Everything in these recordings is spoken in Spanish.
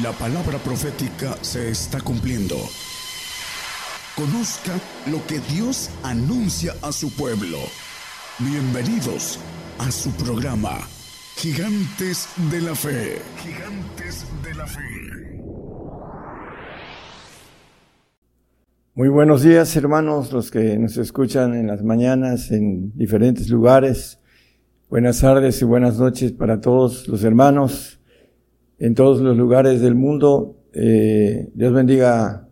La palabra profética se está cumpliendo. Conozca lo que Dios anuncia a su pueblo. Bienvenidos a su programa, Gigantes de la Fe. Gigantes de la Fe. Muy buenos días hermanos, los que nos escuchan en las mañanas en diferentes lugares. Buenas tardes y buenas noches para todos los hermanos en todos los lugares del mundo. Eh, Dios bendiga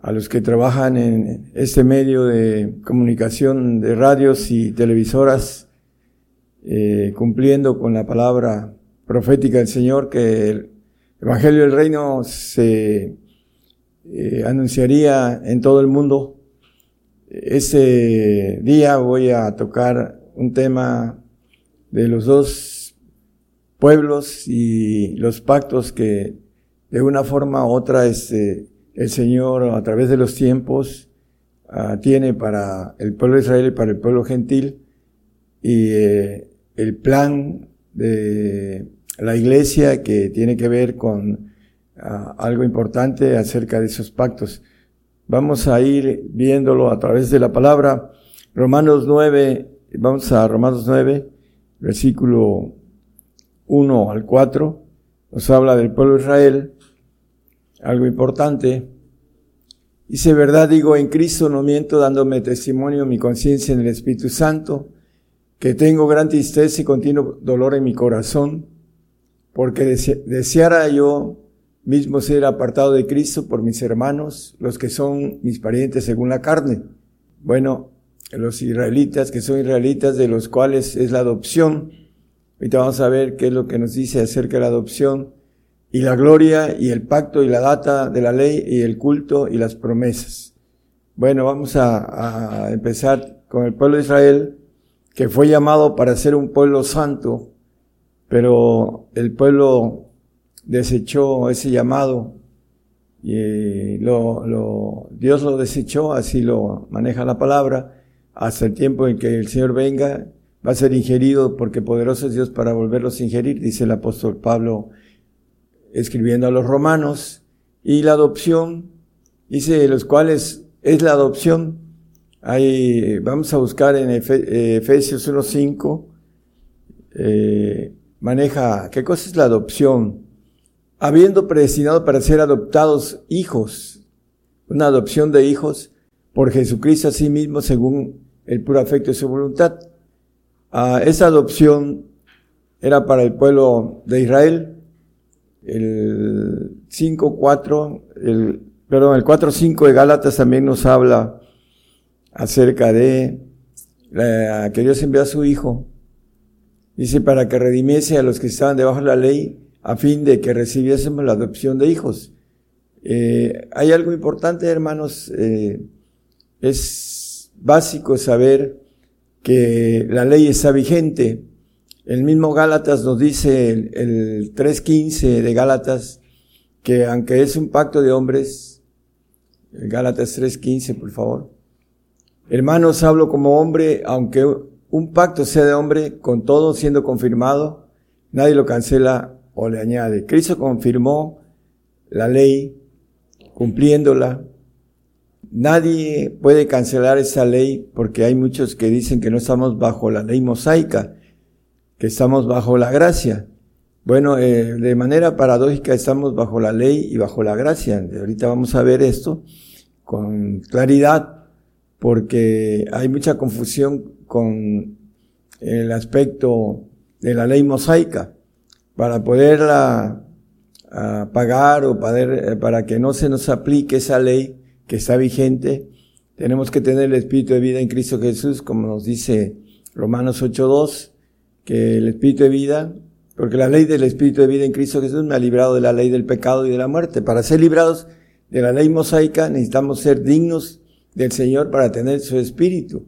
a los que trabajan en este medio de comunicación de radios y televisoras, eh, cumpliendo con la palabra profética del Señor, que el Evangelio del Reino se eh, anunciaría en todo el mundo. Ese día voy a tocar un tema de los dos pueblos y los pactos que de una forma u otra este, el Señor a través de los tiempos uh, tiene para el pueblo de Israel y para el pueblo gentil y eh, el plan de la iglesia que tiene que ver con uh, algo importante acerca de esos pactos. Vamos a ir viéndolo a través de la palabra. Romanos 9, vamos a Romanos 9, versículo 1 al 4, nos habla del pueblo Israel, algo importante. Dice, verdad digo, en Cristo no miento, dándome testimonio mi conciencia en el Espíritu Santo, que tengo gran tristeza y continuo dolor en mi corazón, porque deseara yo mismo ser apartado de Cristo por mis hermanos, los que son mis parientes según la carne. Bueno, los israelitas, que son israelitas, de los cuales es la adopción, Ahorita vamos a ver qué es lo que nos dice acerca de la adopción y la gloria y el pacto y la data de la ley y el culto y las promesas. Bueno, vamos a, empezar con el pueblo de Israel, que fue llamado para ser un pueblo santo, pero el pueblo desechó ese llamado y lo, lo, Dios lo desechó, así lo maneja la palabra, hasta el tiempo en que el Señor venga va a ser ingerido porque poderoso es Dios para volverlos a ingerir, dice el apóstol Pablo escribiendo a los romanos. Y la adopción, dice los cuales es la adopción. Ahí vamos a buscar en eh, Efesios 1.5, eh, maneja, ¿qué cosa es la adopción? Habiendo predestinado para ser adoptados hijos, una adopción de hijos por Jesucristo a sí mismo según el puro afecto de su voluntad Ah, esa adopción era para el pueblo de Israel. El 5.4, el, perdón, el 4.5 de Gálatas también nos habla acerca de que Dios envió a su Hijo. Dice, para que redimiese a los que estaban debajo de la ley, a fin de que recibiésemos la adopción de hijos. Eh, hay algo importante, hermanos, eh, es básico saber que la ley está vigente. El mismo Gálatas nos dice, el, 3.15 de Gálatas, que aunque es un pacto de hombres, Gálatas 3.15, por favor. Hermanos, hablo como hombre, aunque un pacto sea de hombre, con todo siendo confirmado, nadie lo cancela o le añade. Cristo confirmó la ley, cumpliéndola, Nadie puede cancelar esa ley porque hay muchos que dicen que no estamos bajo la ley mosaica, que estamos bajo la gracia. Bueno, eh, de manera paradójica estamos bajo la ley y bajo la gracia. Ahorita vamos a ver esto con claridad porque hay mucha confusión con el aspecto de la ley mosaica. Para poderla ah, pagar o eh, para que no se nos aplique esa ley, que está vigente. Tenemos que tener el Espíritu de vida en Cristo Jesús, como nos dice Romanos 8.2, que el Espíritu de vida, porque la ley del Espíritu de vida en Cristo Jesús me ha librado de la ley del pecado y de la muerte. Para ser librados de la ley mosaica necesitamos ser dignos del Señor para tener su Espíritu.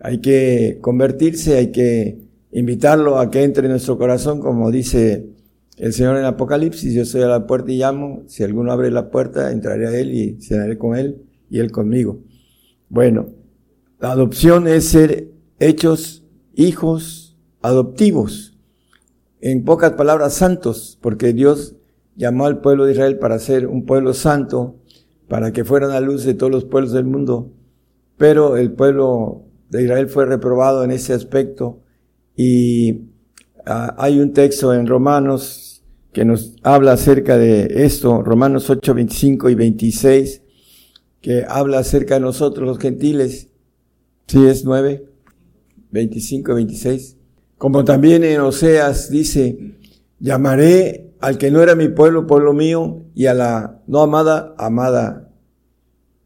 Hay que convertirse, hay que invitarlo a que entre en nuestro corazón, como dice el Señor en Apocalipsis, yo estoy a la puerta y llamo, si alguno abre la puerta, entraré a Él y cenaré con Él y Él conmigo. Bueno, la adopción es ser hechos hijos adoptivos. En pocas palabras, santos, porque Dios llamó al pueblo de Israel para ser un pueblo santo, para que fueran la luz de todos los pueblos del mundo. Pero el pueblo de Israel fue reprobado en ese aspecto y ah, hay un texto en Romanos que nos habla acerca de esto, Romanos 8, 25 y 26, que habla acerca de nosotros los gentiles. Sí, es 9, 25 y 26. Como también en Oseas dice, llamaré al que no era mi pueblo, pueblo mío, y a la no amada, amada.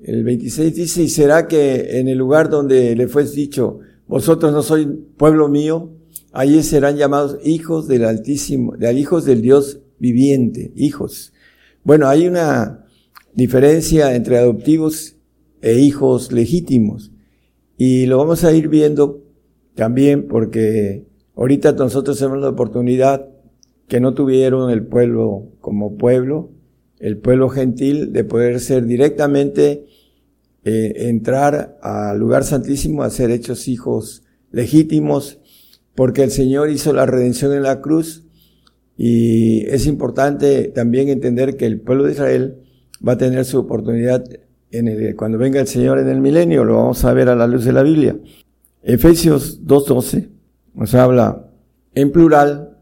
El 26 dice, y será que en el lugar donde le fue dicho, vosotros no sois pueblo mío, allí serán llamados hijos del Altísimo, de hijos del Dios viviente, hijos. Bueno, hay una diferencia entre adoptivos e hijos legítimos. Y lo vamos a ir viendo también porque ahorita nosotros tenemos la oportunidad que no tuvieron el pueblo como pueblo, el pueblo gentil, de poder ser directamente, eh, entrar al lugar santísimo a ser hechos hijos legítimos, porque el Señor hizo la redención en la cruz y es importante también entender que el pueblo de Israel va a tener su oportunidad en el, cuando venga el Señor en el milenio, lo vamos a ver a la luz de la Biblia. Efesios 2.12 nos habla en plural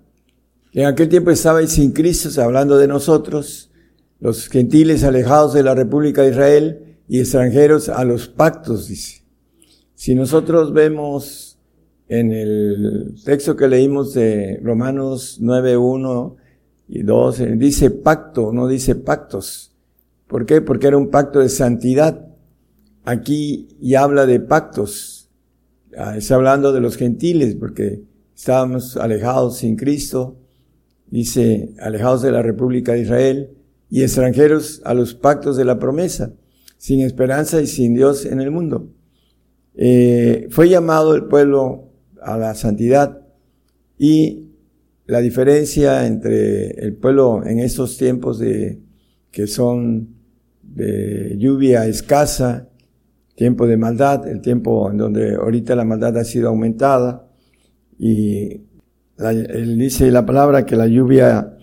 en aquel tiempo estabais sin Cristo, hablando de nosotros, los gentiles alejados de la República de Israel y extranjeros a los pactos, dice. Si nosotros vemos en el texto que leímos de Romanos 9, 1 y 2, dice pacto, no dice pactos. ¿Por qué? Porque era un pacto de santidad. Aquí ya habla de pactos. Ah, está hablando de los gentiles, porque estábamos alejados sin Cristo dice, alejados de la República de Israel y extranjeros a los pactos de la promesa, sin esperanza y sin Dios en el mundo. Eh, fue llamado el pueblo a la santidad y la diferencia entre el pueblo en estos tiempos de, que son de lluvia escasa, tiempo de maldad, el tiempo en donde ahorita la maldad ha sido aumentada y él dice la palabra que la lluvia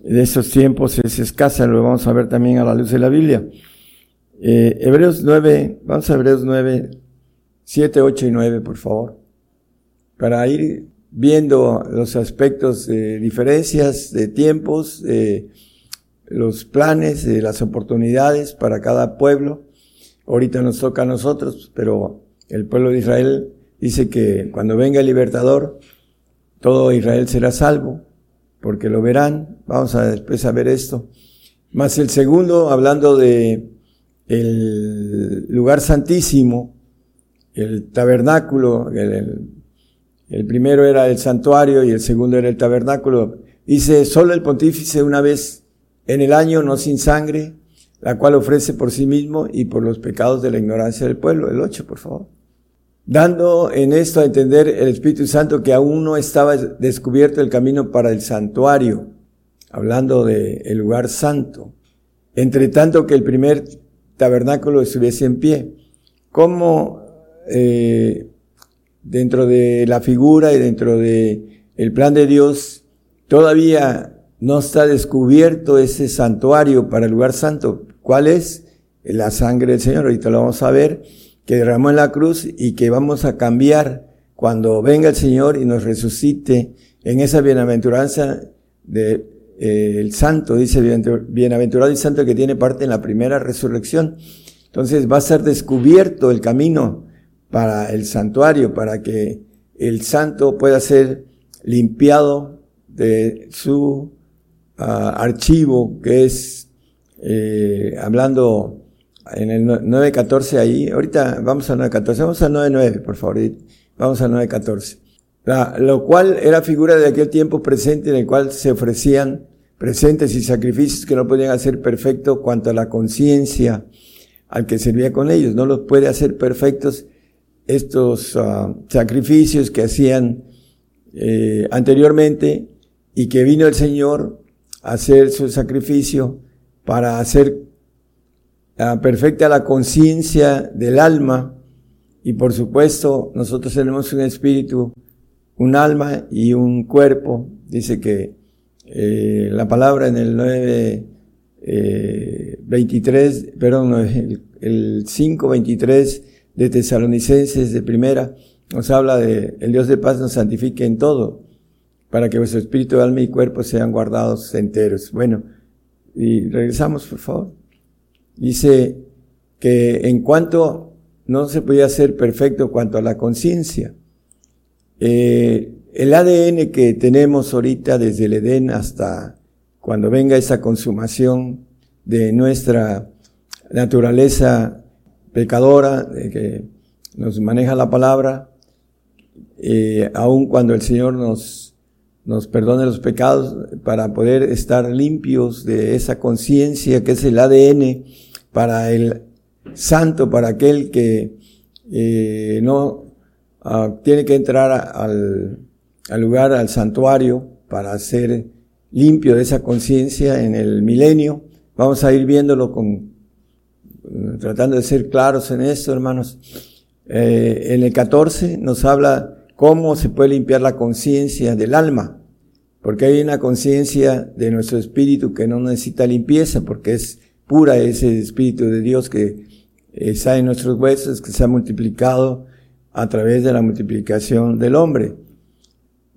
de esos tiempos es escasa, lo vamos a ver también a la luz de la Biblia. Eh, Hebreos 9, vamos a Hebreos 9, 7, 8 y 9, por favor, para ir viendo los aspectos de diferencias de tiempos, de los planes, de las oportunidades para cada pueblo. Ahorita nos toca a nosotros, pero el pueblo de Israel dice que cuando venga el libertador, todo Israel será salvo, porque lo verán. Vamos a después a ver esto. Más el segundo, hablando de el lugar santísimo, el tabernáculo, el, el, primero era el santuario y el segundo era el tabernáculo. Dice, solo el pontífice una vez en el año, no sin sangre, la cual ofrece por sí mismo y por los pecados de la ignorancia del pueblo. El ocho, por favor dando en esto a entender el Espíritu Santo que aún no estaba descubierto el camino para el santuario, hablando del el lugar santo, entre tanto que el primer tabernáculo estuviese en pie. Como eh, dentro de la figura y dentro de el plan de Dios todavía no está descubierto ese santuario para el lugar santo. ¿Cuál es? La sangre del Señor. Ahorita lo vamos a ver que derramó en la cruz y que vamos a cambiar cuando venga el Señor y nos resucite en esa bienaventuranza de eh, el santo, dice bienaventurado y santo que tiene parte en la primera resurrección. Entonces va a ser descubierto el camino para el santuario, para que el santo pueda ser limpiado de su ah, archivo, que es, eh, hablando en el 9.14 ahí, ahorita vamos al 9.14, vamos al 9.9, por favor, vamos al 9.14. Lo cual era figura de aquel tiempo presente en el cual se ofrecían presentes y sacrificios que no podían hacer perfecto cuanto a la conciencia al que servía con ellos. No los puede hacer perfectos estos ah, sacrificios que hacían eh, anteriormente y que vino el Señor a hacer su sacrificio para hacer perfecta la conciencia del alma y por supuesto nosotros tenemos un espíritu, un alma y un cuerpo. Dice que eh, la palabra en el 9, 23, eh, perdón, el, el 5, 23 de Tesalonicenses de primera, nos habla de el Dios de paz nos santifique en todo, para que vuestro espíritu, alma y cuerpo sean guardados enteros. Bueno, y regresamos, por favor. Dice que en cuanto no se podía ser perfecto cuanto a la conciencia, eh, el ADN que tenemos ahorita desde el Edén hasta cuando venga esa consumación de nuestra naturaleza pecadora, de que nos maneja la palabra, eh, aun cuando el Señor nos, nos perdone los pecados, para poder estar limpios de esa conciencia que es el ADN para el santo, para aquel que eh, no ah, tiene que entrar al, al lugar, al santuario, para ser limpio de esa conciencia en el milenio. Vamos a ir viéndolo con, tratando de ser claros en esto, hermanos. Eh, en el 14 nos habla cómo se puede limpiar la conciencia del alma, porque hay una conciencia de nuestro espíritu que no necesita limpieza, porque es pura ese espíritu de Dios que está en nuestros huesos, que se ha multiplicado a través de la multiplicación del hombre.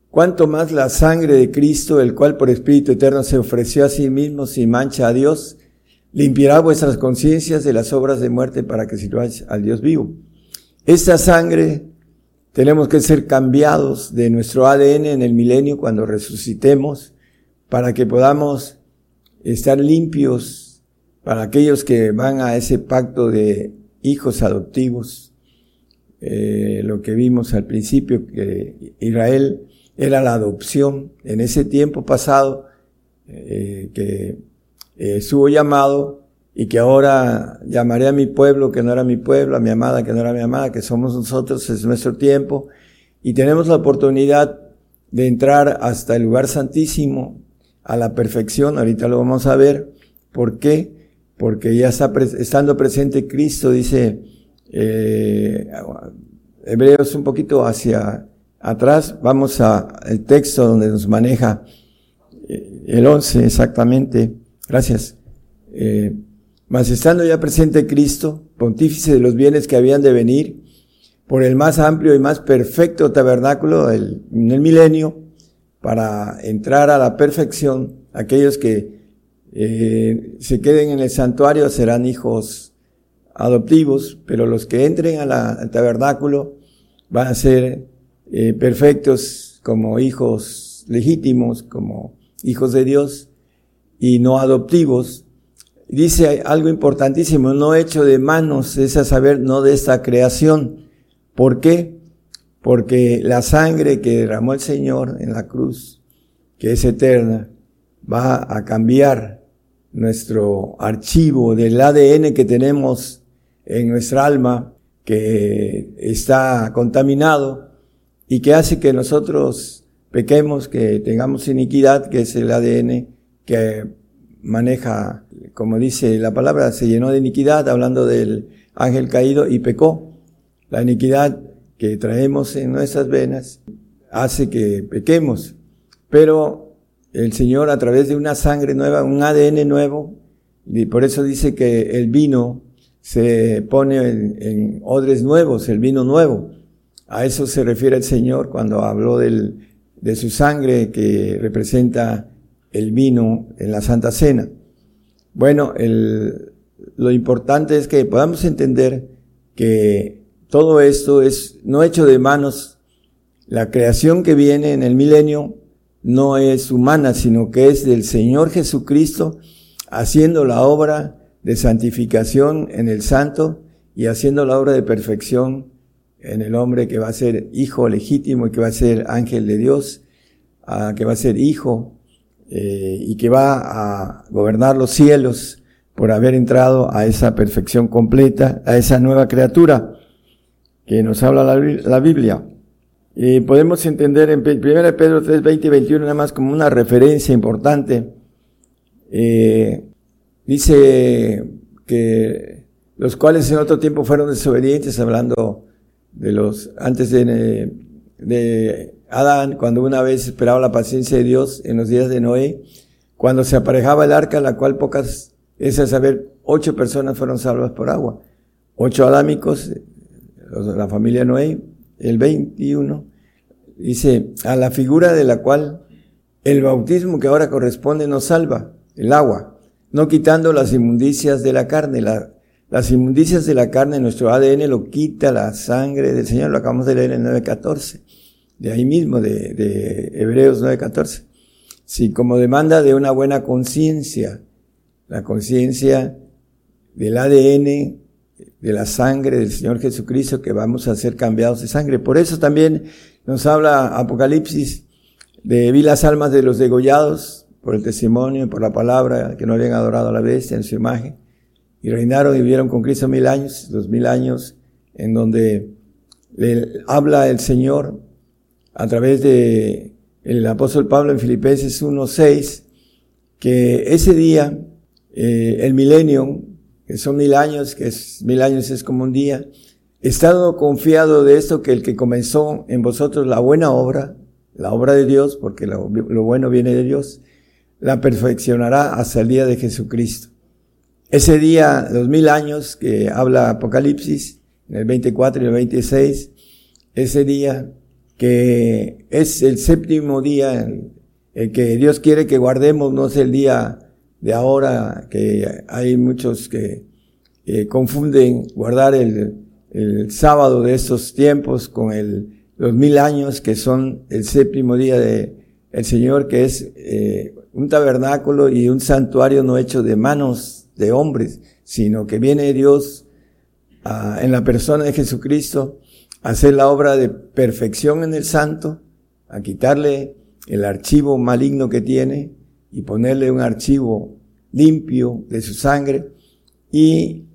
Cuanto más la sangre de Cristo, el cual por Espíritu Eterno se ofreció a sí mismo sin mancha a Dios, limpiará vuestras conciencias de las obras de muerte para que sirváis al Dios vivo. Esta sangre tenemos que ser cambiados de nuestro ADN en el milenio cuando resucitemos para que podamos estar limpios para aquellos que van a ese pacto de hijos adoptivos. Eh, lo que vimos al principio, que Israel era la adopción en ese tiempo pasado, eh, que eh, llamado y que ahora llamaré a mi pueblo que no era mi pueblo, a mi amada que no era mi amada, que somos nosotros, es nuestro tiempo, y tenemos la oportunidad de entrar hasta el lugar santísimo, a la perfección, ahorita lo vamos a ver, ¿por qué? Porque ya está estando presente Cristo, dice eh, Hebreos un poquito hacia atrás, vamos al texto donde nos maneja eh, el 11 exactamente, gracias. Eh, mas estando ya presente Cristo, pontífice de los bienes que habían de venir, por el más amplio y más perfecto tabernáculo del, en el milenio, para entrar a la perfección, aquellos que eh, se queden en el santuario serán hijos adoptivos, pero los que entren al tabernáculo van a ser eh, perfectos como hijos legítimos, como hijos de Dios, y no adoptivos, dice algo importantísimo, no hecho de manos, es a saber, no de esta creación. ¿Por qué? Porque la sangre que derramó el Señor en la cruz, que es eterna, va a cambiar nuestro archivo del ADN que tenemos en nuestra alma, que está contaminado y que hace que nosotros pequemos, que tengamos iniquidad, que es el ADN que maneja, como dice la palabra, se llenó de iniquidad, hablando del ángel caído y pecó. La iniquidad que traemos en nuestras venas hace que pequemos. Pero el Señor a través de una sangre nueva, un ADN nuevo, y por eso dice que el vino se pone en, en odres nuevos, el vino nuevo. A eso se refiere el Señor cuando habló del, de su sangre que representa el vino en la Santa Cena. Bueno, el, lo importante es que podamos entender que todo esto es no hecho de manos. La creación que viene en el milenio no es humana, sino que es del Señor Jesucristo haciendo la obra de santificación en el santo y haciendo la obra de perfección en el hombre que va a ser hijo legítimo y que va a ser ángel de Dios, ah, que va a ser hijo eh, y que va a gobernar los cielos por haber entrado a esa perfección completa, a esa nueva criatura que nos habla la, Biblia. Y podemos entender en 1 Pedro 3, 20 y 21 nada más como una referencia importante. Eh, dice que los cuales en otro tiempo fueron desobedientes, hablando de los antes de, de Adán, cuando una vez esperaba la paciencia de Dios en los días de Noé, cuando se aparejaba el arca, la cual pocas, es a saber, ocho personas fueron salvas por agua. Ocho adámicos, la familia Noé, el 21, dice, a la figura de la cual el bautismo que ahora corresponde nos salva, el agua, no quitando las inmundicias de la carne. las inmundicias de la carne, nuestro ADN lo quita la sangre del Señor, lo acabamos de leer en 9.14, de ahí mismo, de, de Hebreos 9.14. Sí, como demanda de una buena conciencia, la conciencia del ADN, de la sangre del Señor Jesucristo, que vamos a ser cambiados de sangre. Por eso también nos habla Apocalipsis de vi las almas de los degollados por el testimonio y por la palabra que no habían adorado a la bestia en su imagen y reinaron y vivieron con Cristo mil años, dos mil años, en donde le habla el Señor a través de el apóstol Pablo en Filipenses 1.6, que ese día, eh, el milenio, que son mil años, que es mil años es como un día, estado confiado de esto que el que comenzó en vosotros la buena obra, la obra de Dios, porque lo, bueno viene de Dios, la perfeccionará hasta el día de Jesucristo. Ese día, los mil años que habla Apocalipsis, en el 24 y el 26, ese día que es el séptimo día, el que Dios quiere que guardemos, no es el día de ahora, que hay muchos que confunden guardar el, el sábado de estos tiempos con el los mil años que son el séptimo día de el Señor, que es eh, un tabernáculo y un santuario no hecho de manos de hombres, sino que viene Dios en la persona de Jesucristo hacer la obra de perfección en el santo, a quitarle el archivo maligno que tiene y ponerle un archivo limpio de su sangre y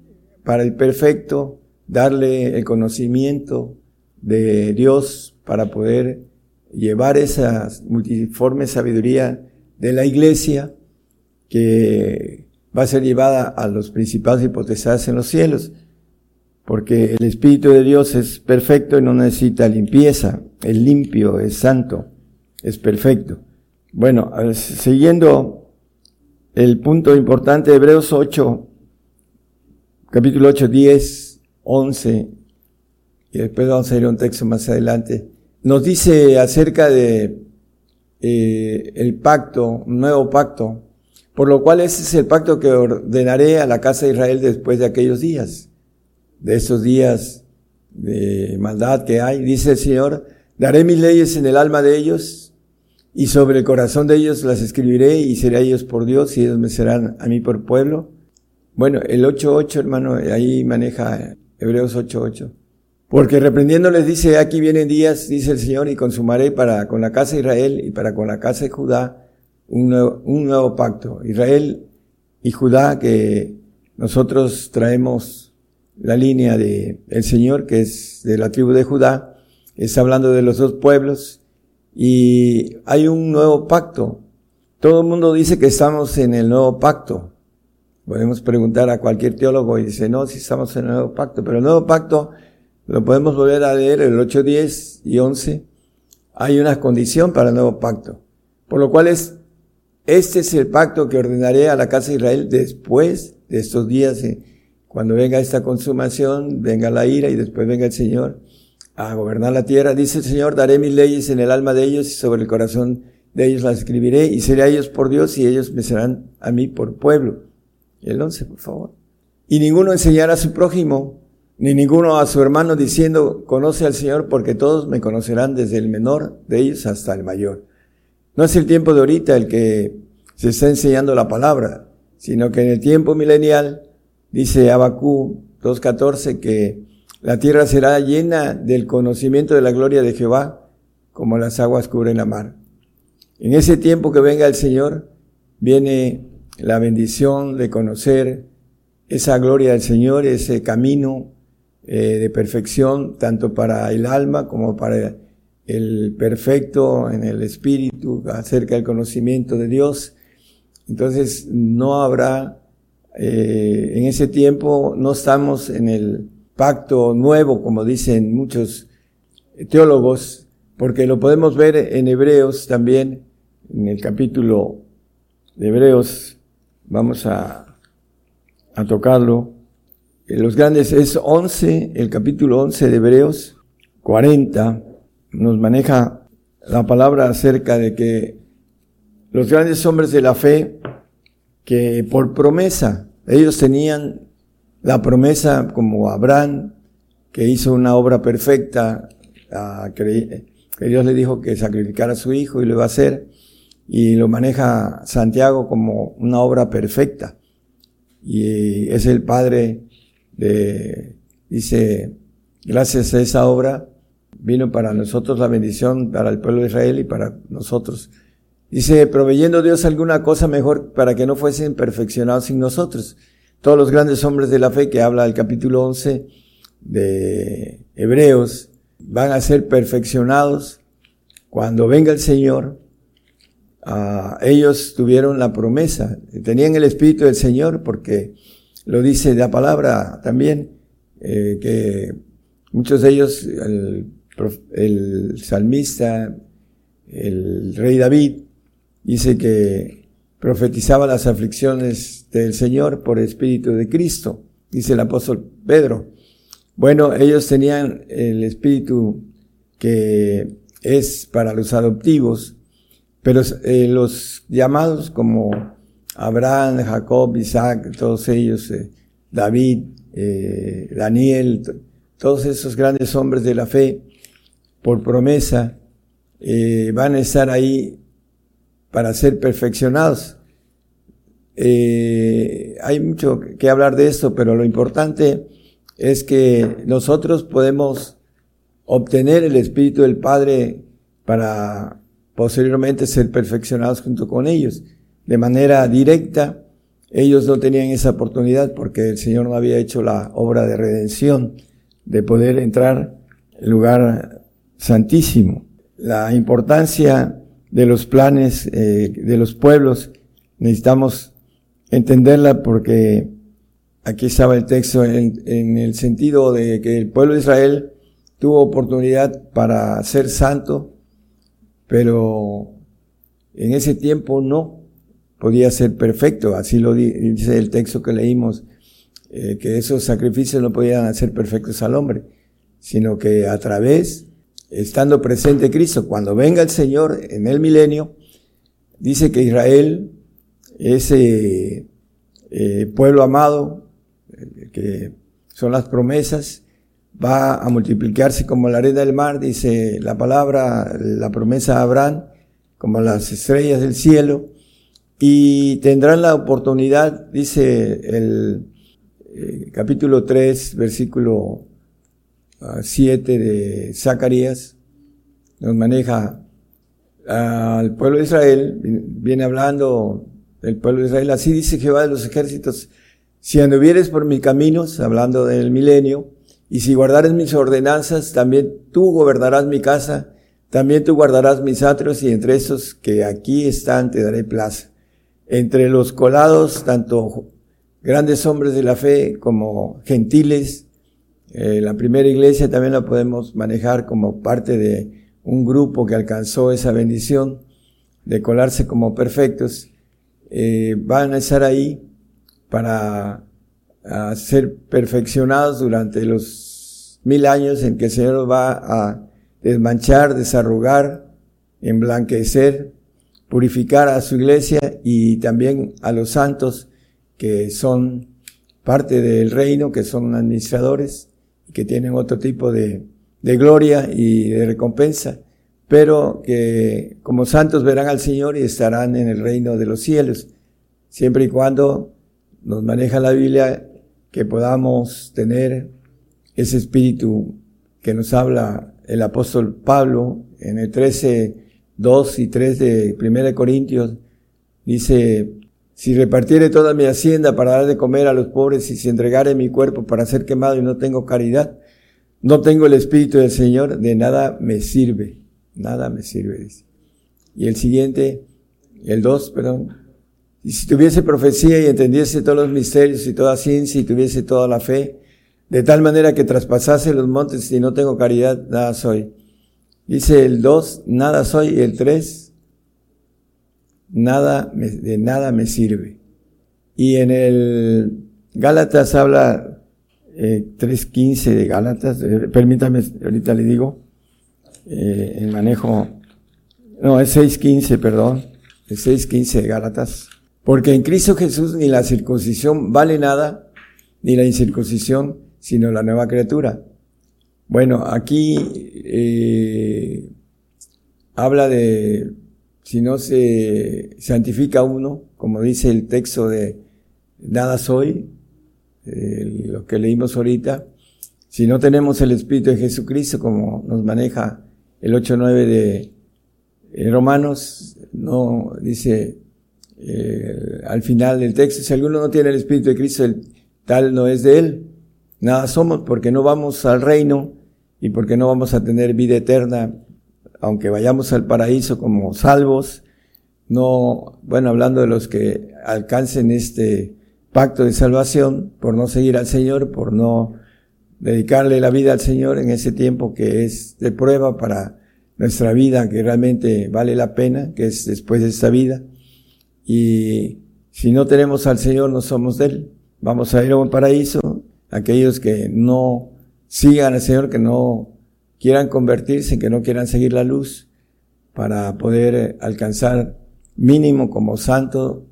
para el perfecto darle el conocimiento de Dios para poder llevar esa multiforme sabiduría de la iglesia que va a ser llevada a los principales hipotesas en los cielos, porque el Espíritu de Dios es perfecto y no necesita limpieza, es limpio, es santo, es perfecto. Bueno, siguiendo el punto importante de Hebreos 8, capítulo 8, 10, 11 y después vamos a ir a un texto más adelante, nos dice acerca de eh, el pacto, un nuevo pacto, por lo cual ese es el pacto que ordenaré a la casa de Israel después de aquellos días, de esos días de maldad que hay. Dice el Señor, daré mis leyes en el alma de ellos y sobre el corazón de ellos las escribiré y seré ellos por Dios y ellos me serán a mí por pueblo. Bueno, el 8.8, hermano, ahí maneja Hebreos 8.8. Porque reprendiéndoles dice, aquí vienen días, dice el Señor, y consumaré para con la casa de Israel y para con la casa de Judá un nuevo pacto. Israel y Judá que nosotros traemos la línea de el Señor, que es de la tribu de Judá, está hablando de los dos pueblos, y hay un nuevo pacto. Todo el mundo dice que estamos en el nuevo pacto. Podemos preguntar a cualquier teólogo y dice, no, si estamos en el nuevo pacto, pero el nuevo pacto lo podemos volver a leer el 8, 10 y 11. Hay una condición para el nuevo pacto. Por lo cual es, este es el pacto que ordenaré a la casa de Israel después de estos días, eh, cuando venga esta consumación, venga la ira y después venga el Señor a gobernar la tierra. Dice el Señor, daré mis leyes en el alma de ellos y sobre el corazón de ellos las escribiré y seré a ellos por Dios y ellos me serán a mí por pueblo. El 11, por favor. Y ninguno enseñará a su prójimo ni ninguno a su hermano diciendo, conoce al Señor porque todos me conocerán desde el menor de ellos hasta el mayor. No es el tiempo de ahorita el que se está enseñando la palabra, sino que en el tiempo milenial, dice Abacú 2.14, que la tierra será llena del conocimiento de la gloria de Jehová, como las aguas cubren la mar. En ese tiempo que venga el Señor, viene la bendición de conocer esa gloria del Señor, ese camino eh, de perfección, tanto para el alma como para el perfecto en el espíritu, acerca del conocimiento de Dios. Entonces no habrá, eh, en ese tiempo no estamos en el pacto nuevo, como dicen muchos teólogos, porque lo podemos ver en Hebreos también, en el capítulo de Hebreos, vamos a, a tocarlo. Los grandes es 11, el capítulo 11 de Hebreos, 40, nos maneja la palabra acerca de que los grandes hombres de la fe, que por promesa, ellos tenían la promesa como Abraham, que hizo una obra perfecta, que Dios le dijo que sacrificara a su hijo y lo iba a hacer, y lo maneja Santiago como una obra perfecta. Y es el padre de, dice, gracias a esa obra vino para nosotros la bendición, para el pueblo de Israel y para nosotros. Dice, proveyendo Dios alguna cosa mejor para que no fuesen perfeccionados sin nosotros. Todos los grandes hombres de la fe que habla el capítulo 11 de Hebreos van a ser perfeccionados cuando venga el Señor. Ah, ellos tuvieron la promesa, tenían el Espíritu del Señor porque lo dice la palabra también, eh, que muchos de ellos, el, el salmista, el rey David, dice que profetizaba las aflicciones del Señor por Espíritu de Cristo, dice el apóstol Pedro. Bueno, ellos tenían el Espíritu que es para los adoptivos, pero eh, los llamados como Abraham, Jacob, Isaac, todos ellos, eh, David, eh, Daniel, todos esos grandes hombres de la fe, por promesa, van a estar ahí para ser perfeccionados. Eh, hay mucho que hablar de esto, pero lo importante es que nosotros podemos obtener el Espíritu del Padre para posteriormente ser perfeccionados junto con ellos. De manera directa, ellos no tenían esa oportunidad porque el Señor no había hecho la obra de redención, de poder entrar el lugar santísimo. La importancia de los planes eh, de los pueblos, necesitamos entenderla porque aquí estaba el texto en, en, el sentido de que el pueblo de Israel tuvo oportunidad para ser santo, pero en ese tiempo no podía ser perfecto, así lo dice el texto que leímos, eh, que esos sacrificios no podían hacer perfectos al hombre, sino que a través estando presente Cristo, cuando venga el Señor en el milenio, dice que Israel, ese eh, pueblo amado, eh, que son las promesas, va a multiplicarse como la arena del mar, dice la palabra, la promesa de Abraham, como las estrellas del cielo, y tendrán la oportunidad, dice el eh, capítulo 3, versículo 7 de Zacarías, nos maneja al pueblo de Israel, viene hablando del pueblo de Israel, así dice Jehová de los ejércitos, si anduvieres por mis caminos, hablando del milenio, y si guardares mis ordenanzas, también tú gobernarás mi casa, también tú guardarás mis atrios, y entre esos que aquí están te daré plaza. Entre los colados, tanto grandes hombres de la fe como gentiles, eh, la primera iglesia también la podemos manejar como parte de un grupo que alcanzó esa bendición de colarse como perfectos. Eh, van a estar ahí para ser perfeccionados durante los mil años en que el Señor va a desmanchar, desarrugar, emblanquecer, purificar a su iglesia y también a los santos que son parte del reino, que son administradores que tienen otro tipo de, de gloria y de recompensa, pero que como santos verán al Señor y estarán en el reino de los cielos, siempre y cuando nos maneja la Biblia que podamos tener ese espíritu que nos habla el apóstol Pablo en el 13, 2 y 3 de 1 Corintios, dice, si repartiere toda mi hacienda para dar de comer a los pobres y si entregare mi cuerpo para ser quemado y no tengo caridad, no tengo el Espíritu del Señor, de nada me sirve. Nada me sirve, dice. Y el siguiente, el 2, perdón. Y si tuviese profecía y entendiese todos los misterios y toda ciencia y tuviese toda la fe, de tal manera que traspasase los montes y no tengo caridad, nada soy. Dice el 2, nada soy, y el 3, nada de nada me sirve. Y en el Gálatas habla eh, 3.15 de Gálatas, eh, permítame, ahorita le digo, eh, el manejo, no, es 6.15, perdón, es 6.15 de Gálatas. Porque en Cristo Jesús ni la circuncisión vale nada, ni la incircuncisión, sino la nueva criatura. Bueno, aquí eh, habla de si no se santifica uno, como dice el texto de nada soy, eh, lo que leímos ahorita, si no tenemos el Espíritu de Jesucristo, como nos maneja el 8.9 de Romanos, no dice eh, al final del texto, si alguno no tiene el Espíritu de Cristo, el, tal no es de él. Nada somos porque no vamos al reino y porque no vamos a tener vida eterna, aunque vayamos al paraíso como salvos. No, bueno, hablando de los que alcancen este pacto de salvación por no seguir al Señor, por no dedicarle la vida al Señor en ese tiempo que es de prueba para nuestra vida, que realmente vale la pena, que es después de esta vida. Y si no tenemos al Señor, no somos de Él. Vamos a ir a un paraíso. Aquellos que no sigan al Señor, que no quieran convertirse, que no quieran seguir la luz para poder eh, alcanzar mínimo como santo,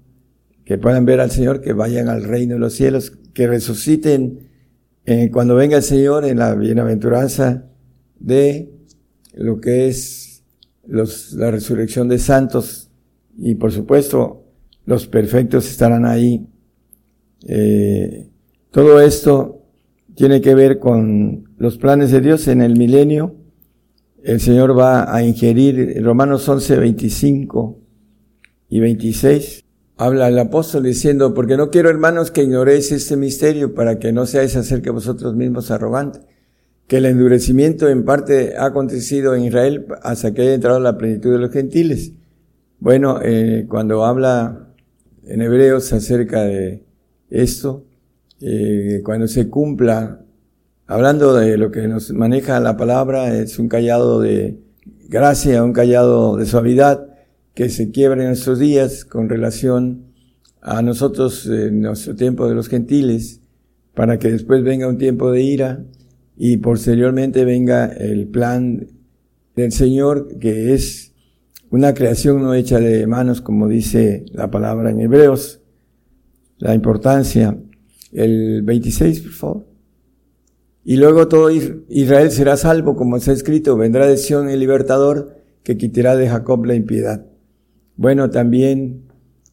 que puedan ver al Señor, que vayan al reino de los cielos, que resuciten eh, cuando venga el Señor en la bienaventuranza de lo que es los, la resurrección de santos y por supuesto los perfectos estarán ahí. Eh, todo esto tiene que ver con los planes de Dios en el milenio. El Señor va a ingerir, Romanos 11, 25 y 26, habla el apóstol diciendo, porque no quiero hermanos que ignoréis este misterio para que no seáis acerca de vosotros mismos arrogantes, que el endurecimiento en parte ha acontecido en Israel hasta que haya entrado la plenitud de los gentiles. Bueno, eh, cuando habla en Hebreos acerca de esto, eh, cuando se cumpla, hablando de lo que nos maneja la palabra, es un callado de gracia, un callado de suavidad que se quiebra en estos días con relación a nosotros en nuestro tiempo de los gentiles, para que después venga un tiempo de ira y posteriormente venga el plan del Señor, que es una creación no hecha de manos, como dice la palabra en Hebreos. La importancia el 26, por favor. Y luego todo Israel será salvo, como está escrito, vendrá de Sion el libertador que quitará de Jacob la impiedad. Bueno, también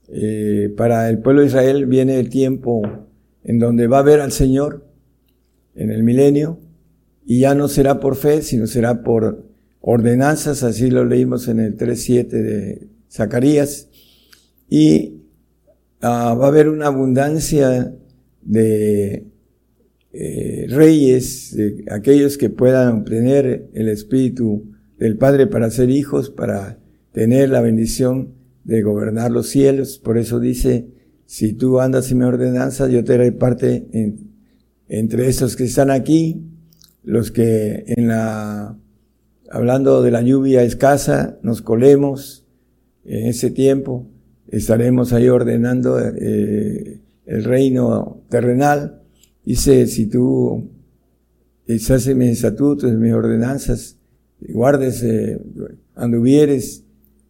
eh, para el pueblo de Israel viene el tiempo en donde va a ver al Señor en el milenio y ya no será por fe, sino será por ordenanzas, así lo leímos en el 3.7 de Zacarías, y ah, va a haber una abundancia de eh, reyes, de aquellos que puedan obtener el Espíritu del Padre para ser hijos, para tener la bendición de gobernar los cielos. Por eso dice, si tú andas en mi ordenanza, yo te daré parte entre esos que están aquí, los que en la, hablando de la lluvia escasa, nos colemos en ese tiempo, estaremos ahí ordenando eh, el reino terrenal. Dice, si tú estás en mis estatutos, en mis ordenanzas, guardes, eh, anduvieres,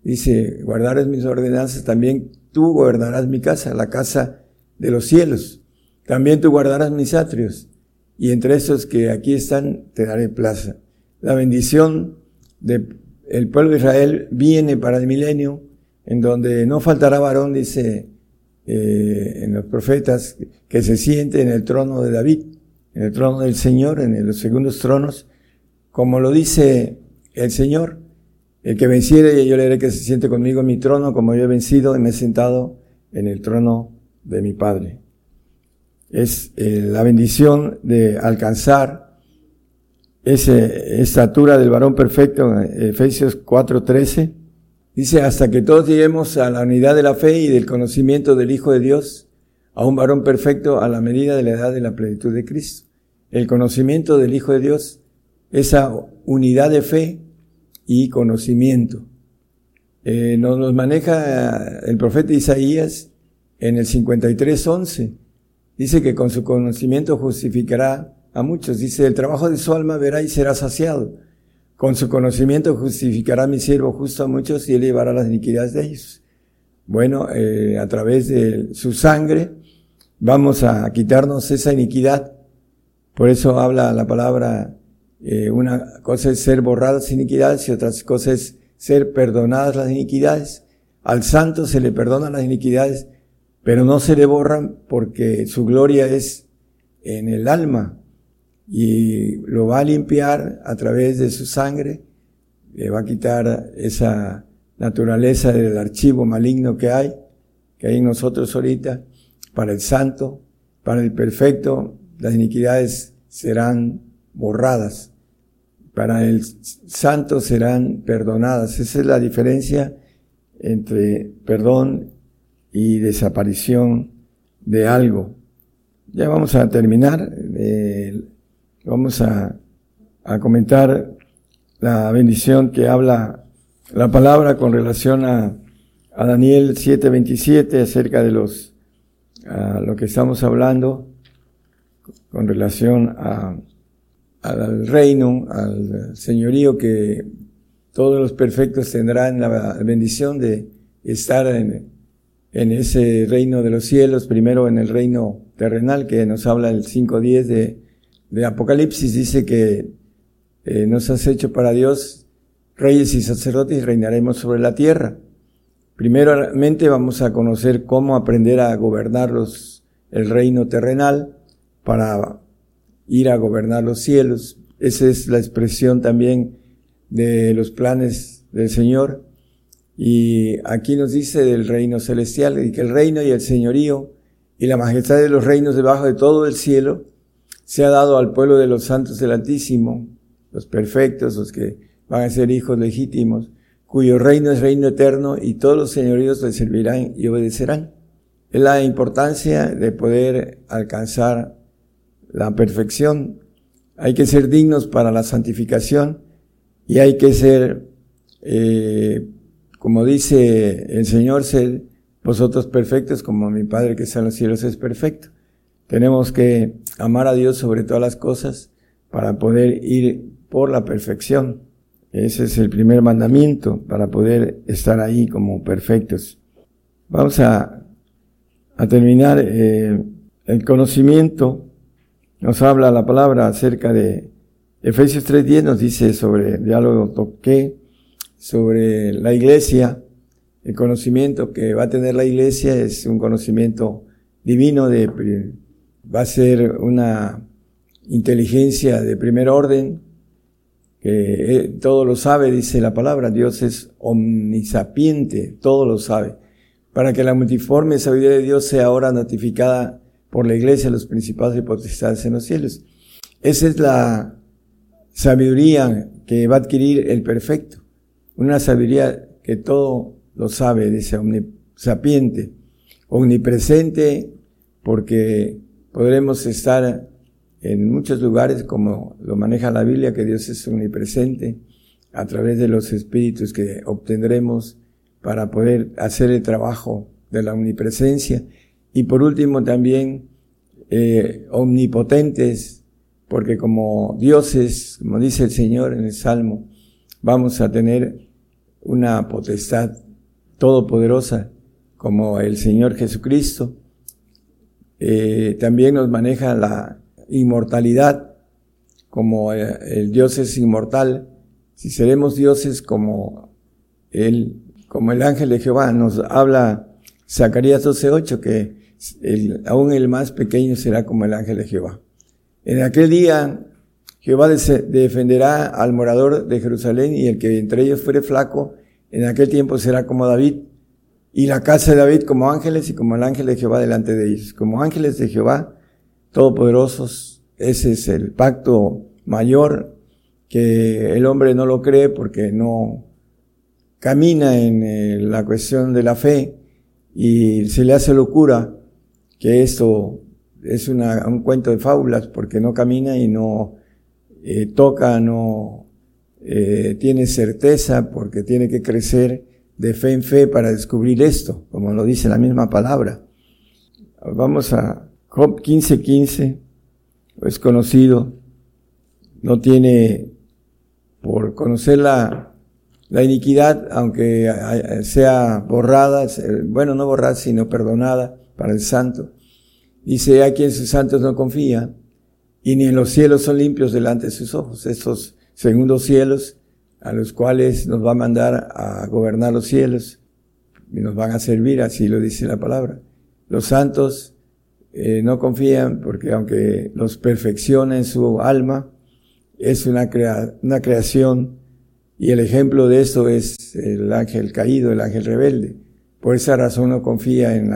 dice, guardarás mis ordenanzas, también tú gobernarás mi casa, la casa de los cielos. También tú guardarás mis atrios. Y entre esos que aquí están, te daré plaza. La bendición del pueblo de Israel viene para el milenio, en donde no faltará varón, dice eh, en los profetas, que se siente en el trono de David, en el trono del Señor, en los segundos tronos, como lo dice el Señor, el que venciere, yo le haré que se siente conmigo en mi trono, como yo he vencido y me he sentado en el trono de mi Padre. Es eh, la bendición de alcanzar esa estatura del varón perfecto, Efesios 4:13, Dice, hasta que todos lleguemos a la unidad de la fe y del conocimiento del Hijo de Dios, a un varón perfecto a la medida de la edad de la plenitud de Cristo. El conocimiento del Hijo de Dios, esa unidad de fe y conocimiento. Eh, nos los maneja el profeta Isaías en el 53.11. Dice que con su conocimiento justificará a muchos. Dice, el trabajo de su alma verá y será saciado. Con su conocimiento justificará mi siervo justo a muchos y él llevará las iniquidades de ellos. Bueno, eh, a través de su sangre vamos a quitarnos esa iniquidad. Por eso habla la palabra, eh, una cosa es ser borradas iniquidades y otra cosa es ser perdonadas las iniquidades. Al santo se le perdonan las iniquidades, pero no se le borran porque su gloria es en el alma y lo va a limpiar a través de su sangre, le va a quitar esa naturaleza del archivo maligno que hay, que hay en nosotros ahorita, para el santo, para el perfecto, las iniquidades serán borradas, para el santo serán perdonadas. Esa es la diferencia entre perdón y desaparición de algo. Ya vamos a terminar. Eh, vamos a, a comentar la bendición que habla la palabra con relación a, a Daniel 7:27 acerca de los a lo que estamos hablando con relación a, al reino, al señorío que todos los perfectos tendrán la bendición de estar en, en ese reino de los cielos, primero en el reino terrenal que nos habla el 5.10 de, de Apocalipsis, dice que eh, nos has hecho para Dios reyes y sacerdotes y reinaremos sobre la tierra. Primeramente vamos a conocer cómo aprender a gobernar los, el reino terrenal para ir a gobernar los cielos. Esa es la expresión también de los planes del Señor. Y aquí nos dice del reino celestial, y que el reino y el señorío y la majestad de los reinos debajo de todo el cielo se ha dado al pueblo de los santos del Altísimo, los perfectos, los que van a ser hijos legítimos, cuyo reino es reino eterno y todos los señoríos le servirán y obedecerán. Es la importancia de poder alcanzar la perfección. Hay que ser dignos para la santificación y hay que ser, eh, como dice el Señor, ser vosotros perfectos como mi Padre que está en los cielos es perfecto. Tenemos que amar a Dios sobre todas las cosas para poder ir por la perfección. Ese es el primer mandamiento para poder estar ahí como perfectos. Vamos a, terminar eh, el conocimiento. Nos habla la palabra acerca de Efesios 3.10 nos dice sobre el diálogo toqué, sobre la iglesia. El conocimiento que va a tener la iglesia es un conocimiento divino de, va a ser una inteligencia de primer orden, que eh, todo lo sabe, dice la palabra, Dios es omnisapiente, todo lo sabe, para que la multiforme sabiduría de Dios sea ahora notificada por la iglesia, los principados y potestades en los cielos. Esa es la sabiduría que va a adquirir el perfecto, una sabiduría que todo lo sabe, dice omnisapiente, omnipresente, porque podremos estar en muchos lugares, como lo maneja la Biblia, que Dios es omnipresente, a través de los espíritus que obtendremos para poder hacer el trabajo de la omnipresencia. Y por último también eh, omnipotentes, porque como dioses, como dice el Señor en el Salmo, vamos a tener una potestad todopoderosa como el Señor Jesucristo. Eh, también nos maneja la inmortalidad, como eh, el Dios es inmortal, si seremos dioses como él, como el ángel de Jehová, nos habla Zacarías 12:8 que el, aún el más pequeño será como el ángel de Jehová. En aquel día Jehová defenderá al morador de Jerusalén y el que entre ellos fuere flaco, en aquel tiempo será como David, y la casa de David como ángeles y como el ángel de Jehová delante de ellos. Como ángeles de Jehová todopoderosos. Ese es el pacto mayor que el hombre no lo cree porque no camina en eh, la cuestión de la fe y se le hace locura que esto es un cuento de fábulas porque no camina y no eh, toca, no eh, tiene certeza porque tiene que crecer de fe en fe para descubrir esto, como lo dice la misma palabra. Vamos a Job 15:15, 15, es conocido, no tiene por conocer la, la iniquidad, aunque sea borrada, bueno, no borrada, sino perdonada para el santo. Dice, a quien sus santos no confía, y ni en los cielos son limpios delante de sus ojos. Estos segundos cielos a los cuales nos va a mandar a gobernar los cielos y nos van a servir, así lo dice la palabra. Los santos eh, no confían porque aunque los perfecciona en su alma, es una, creación y el ejemplo de esto es el ángel caído, el ángel rebelde. Por esa razón no confía en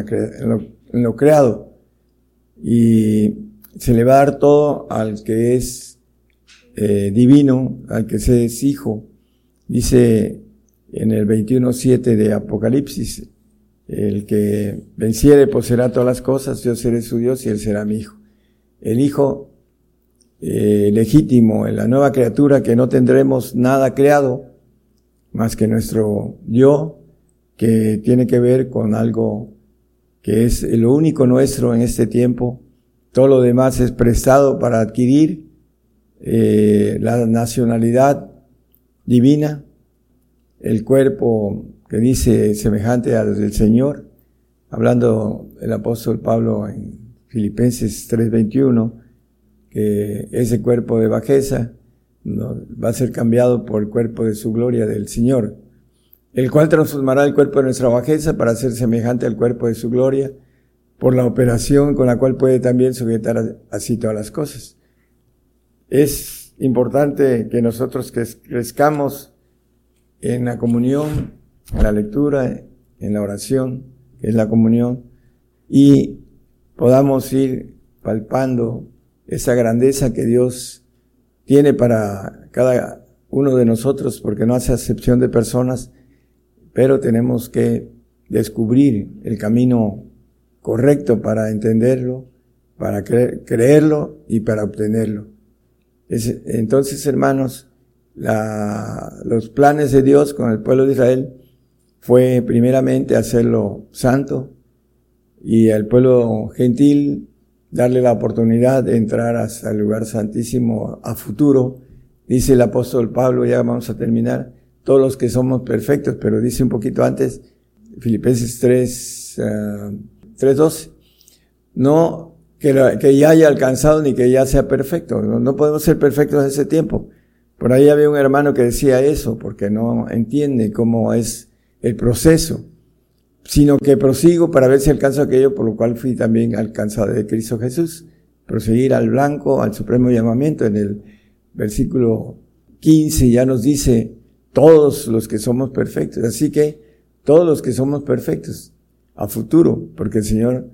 lo creado y se le va a dar todo al que es eh, divino al que se es hijo. Dice en el 21.7 de Apocalipsis, el que venciere poseerá todas las cosas, yo seré su Dios y él será mi hijo. El hijo eh, legítimo, en la nueva criatura que no tendremos nada creado más que nuestro yo, que tiene que ver con algo que es lo único nuestro en este tiempo. Todo lo demás es prestado para adquirir eh, la nacionalidad divina, el cuerpo que dice semejante al del Señor, hablando el apóstol Pablo en Filipenses 3:21, que ese cuerpo de bajeza va a ser cambiado por el cuerpo de su gloria del Señor, el cual transformará el cuerpo de nuestra bajeza para ser semejante al cuerpo de su gloria, por la operación con la cual puede también sujetar así todas las cosas. Es importante que nosotros crezcamos en la comunión, en la lectura, en la oración, que es la comunión, y podamos ir palpando esa grandeza que Dios tiene para cada uno de nosotros, porque no hace acepción de personas, pero tenemos que descubrir el camino correcto para entenderlo, para creerlo y para obtenerlo entonces, hermanos, los planes de Dios con el pueblo de Israel fue primeramente hacerlo santo y al pueblo gentil darle la oportunidad de entrar hasta el lugar santísimo a futuro. Dice el apóstol Pablo, ya vamos a terminar, todos los que somos perfectos, pero dice un poquito antes, Filipenses 3, 3.12, ah, no que, ya haya alcanzado ni que ya sea perfecto. No, podemos ser perfectos en ese tiempo. Por ahí había un hermano que decía eso, porque no entiende cómo es el proceso, sino que prosigo para ver si alcanzo aquello por lo cual fui también alcanzado de Cristo Jesús. Proseguir al blanco, al supremo llamamiento. En el versículo 15 ya nos dice todos los que somos perfectos. Así que todos los que somos perfectos a futuro, porque el Señor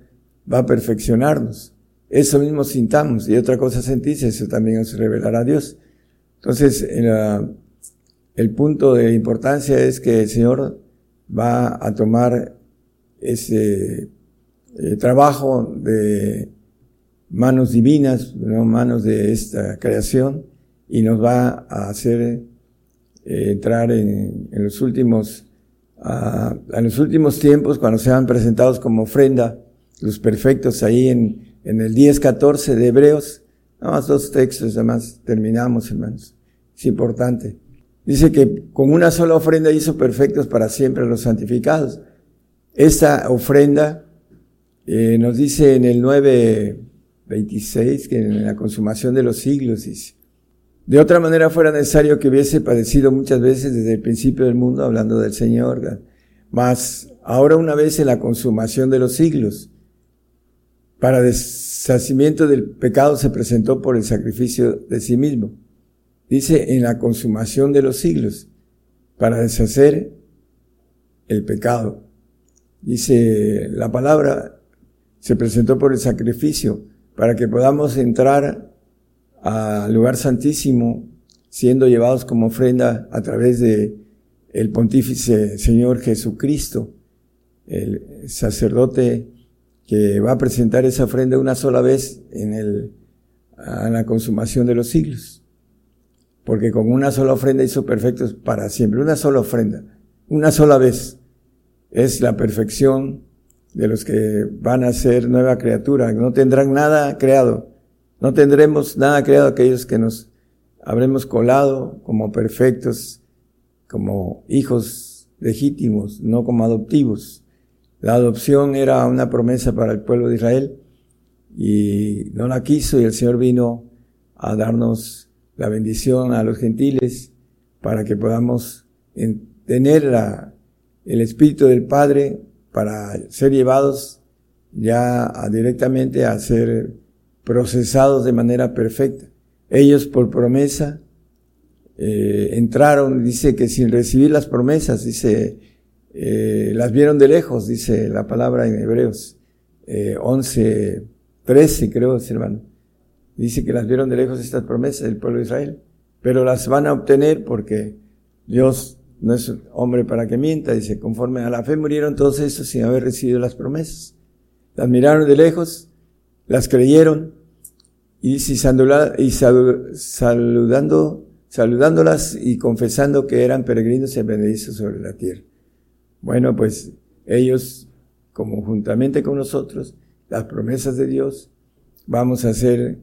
va a perfeccionarnos. Eso mismo sintamos y otra cosa sentís, eso también nos revelará a Dios. Entonces, el punto de importancia es que el Señor va a tomar ese eh, trabajo de manos divinas, manos de esta creación, y nos va a hacer eh, entrar en, los últimos, en los últimos tiempos, cuando sean presentados como ofrenda los perfectos ahí en, en el 10-14 de Hebreos. Nada más dos textos, además terminamos, hermanos. Es importante. Dice que con una sola ofrenda hizo perfectos para siempre los santificados. Esta ofrenda eh, nos dice en el 9.26 que en la consumación de los siglos dice. De otra manera fuera necesario que hubiese padecido muchas veces desde el principio del mundo, hablando del Señor, mas ahora una vez en la consumación de los siglos, para deshacimiento del pecado se presentó por el sacrificio de sí mismo. Dice en la consumación de los siglos, para deshacer el pecado. Dice la palabra, se presentó por el sacrificio, para que podamos entrar al lugar santísimo, siendo llevados como ofrenda a través de el pontífice Señor Jesucristo, el sacerdote que va a presentar esa ofrenda una sola vez en, el, la consumación de los siglos. porque con una sola ofrenda hizo perfectos para siempre, una sola ofrenda, una sola vez. Es la perfección de los que van a ser nueva criatura, no tendrán nada creado, no tendremos nada creado aquellos que nos habremos colado como perfectos, como hijos legítimos, no como adoptivos. La adopción era una promesa para el pueblo de Israel y no la quiso y el Señor vino a darnos la bendición a los gentiles para que podamos tener el Espíritu del Padre para ser llevados ya directamente a ser procesados de manera perfecta. Ellos por promesa eh, entraron, dice que sin recibir las promesas, dice, eh, las vieron de lejos, dice la palabra en Hebreos eh, 11, 13 creo, hermano. Dice que las vieron de lejos estas promesas del pueblo de Israel, pero las van a obtener porque Dios no es hombre para que mienta, dice, conforme a la fe murieron todos estos sin haber recibido las promesas. Las miraron de lejos, las creyeron, y dice, y saludando, saludándolas y confesando que eran peregrinos y benedictos sobre la tierra. Bueno, pues ellos, como juntamente con nosotros, las promesas de Dios, vamos a ser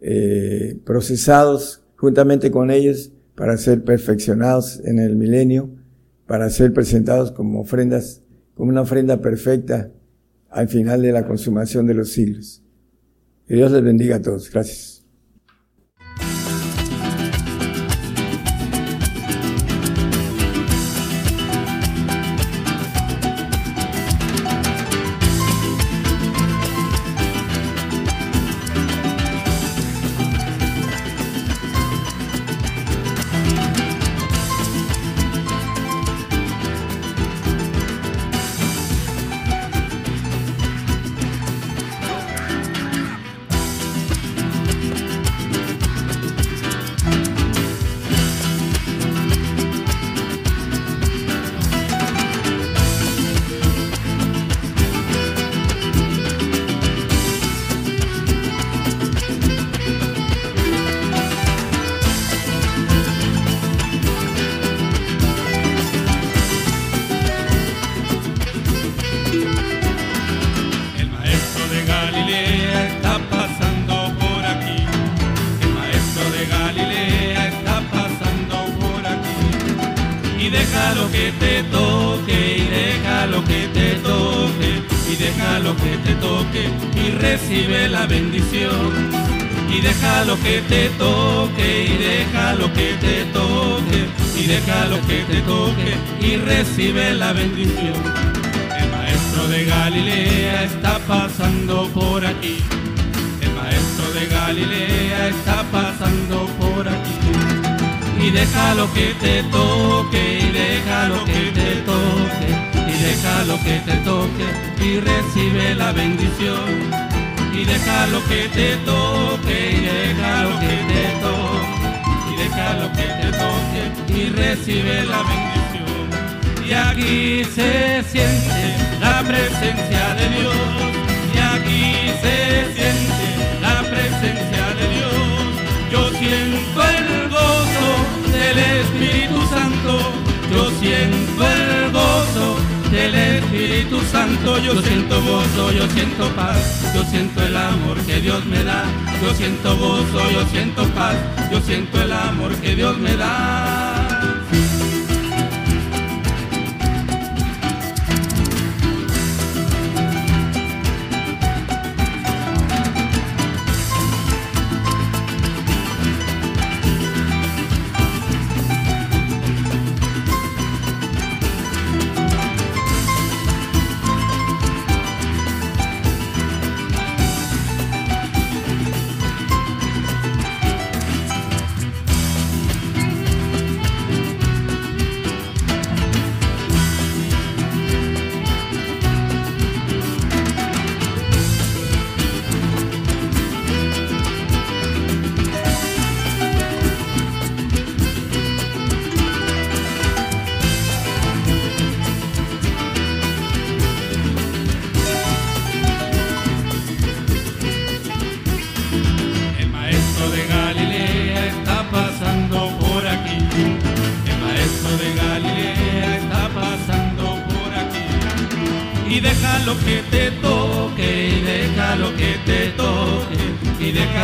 eh, procesados juntamente con ellos para ser perfeccionados en el milenio, para ser presentados como ofrendas, como una ofrenda perfecta al final de la consumación de los siglos. Que Dios les bendiga a todos. Gracias. lo que te toque y recibe la bendición. Y deja lo que te toque, y deja lo que te toque, y deja lo que te toque y recibe la bendición. Y aquí se siente la presencia de Dios. Y aquí se siente la presencia de Dios. Yo siento el gozo del Espíritu Santo. Yo siento el gozo el Espíritu Santo, yo siento gozo, yo siento paz, yo siento el amor que Dios me da, yo siento gozo, yo siento paz, yo siento el amor que Dios me da.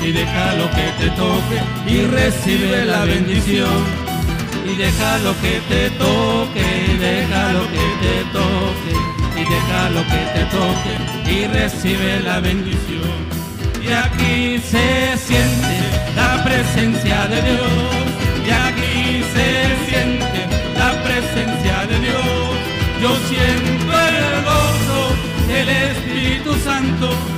y déjalo que te toque, y recibe la bendición. Y déjalo que te toque, y déjalo que te toque, y déjalo que te toque, y recibe la bendición. Y aquí se siente la presencia de Dios. Y aquí se siente la presencia de Dios. Yo siento el gozo del Espíritu Santo.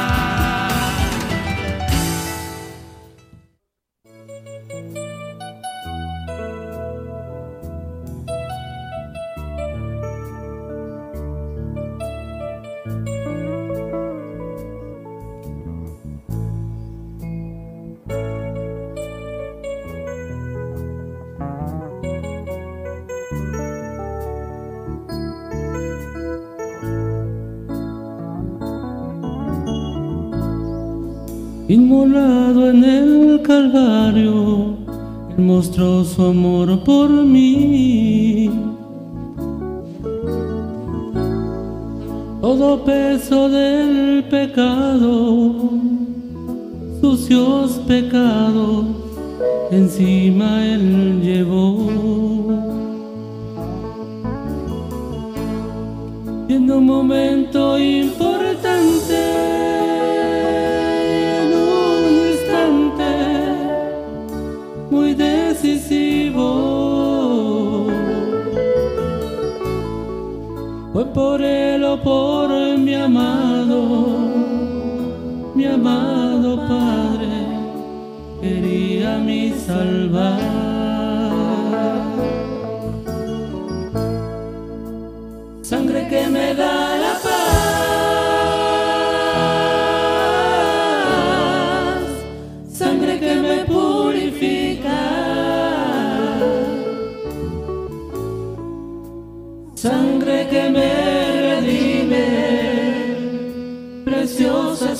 Calvario, Él mostró su amor por mí. Todo peso del pecado, sucios pecados, encima Él llevó. En un momento importante, por él o por mi amado, mi amado Padre, quería mi salvar.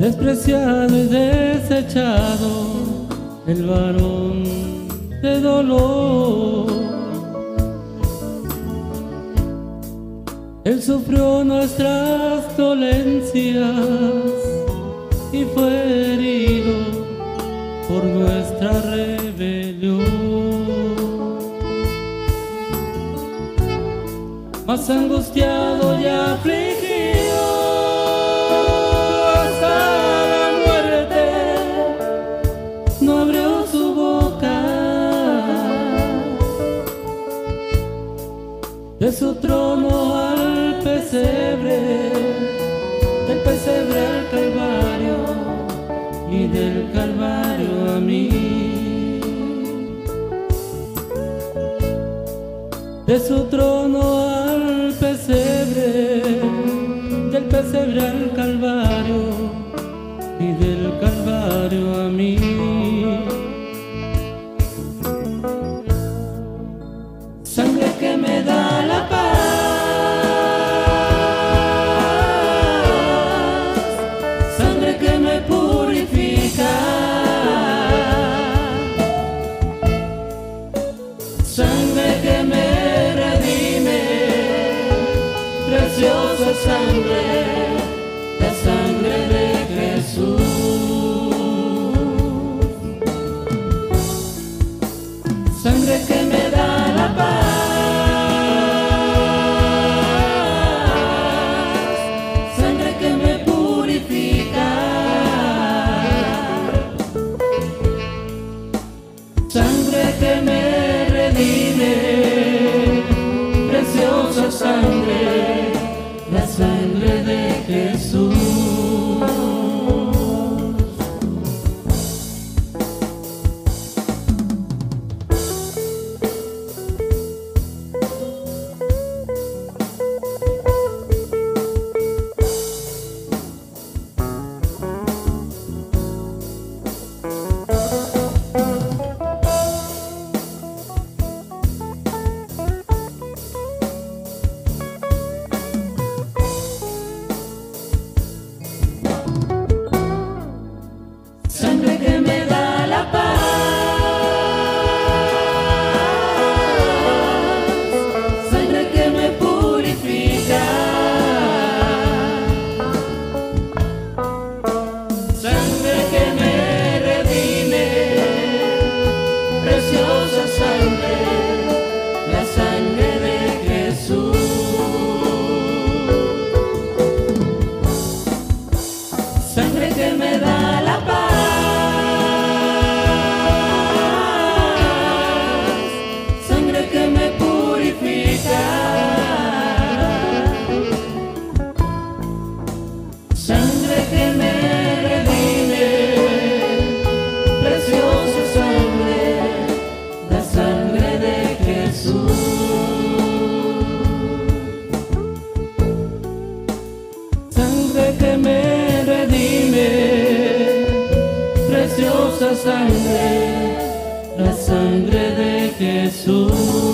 despreciado y desechado, el varón de dolor. Sufrió nuestras dolencias y fue herido por nuestra rebelión. Más angustiado y afligido hasta la muerte, no abrió su boca. De su trono De su trono 음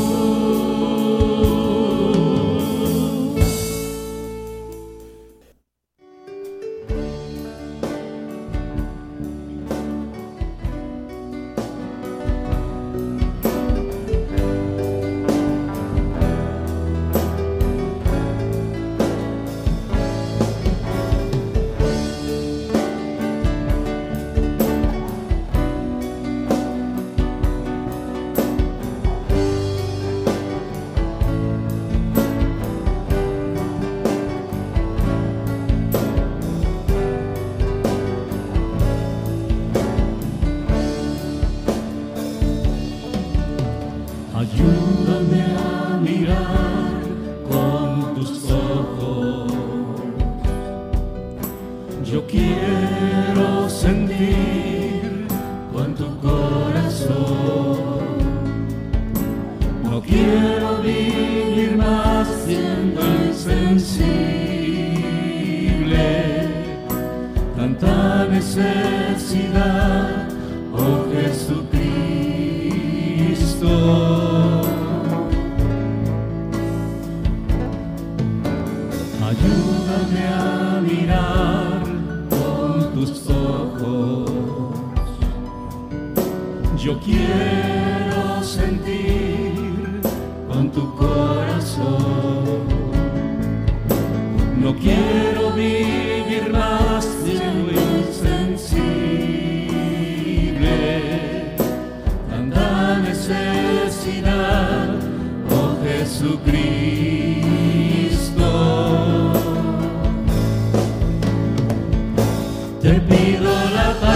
te pido la paz.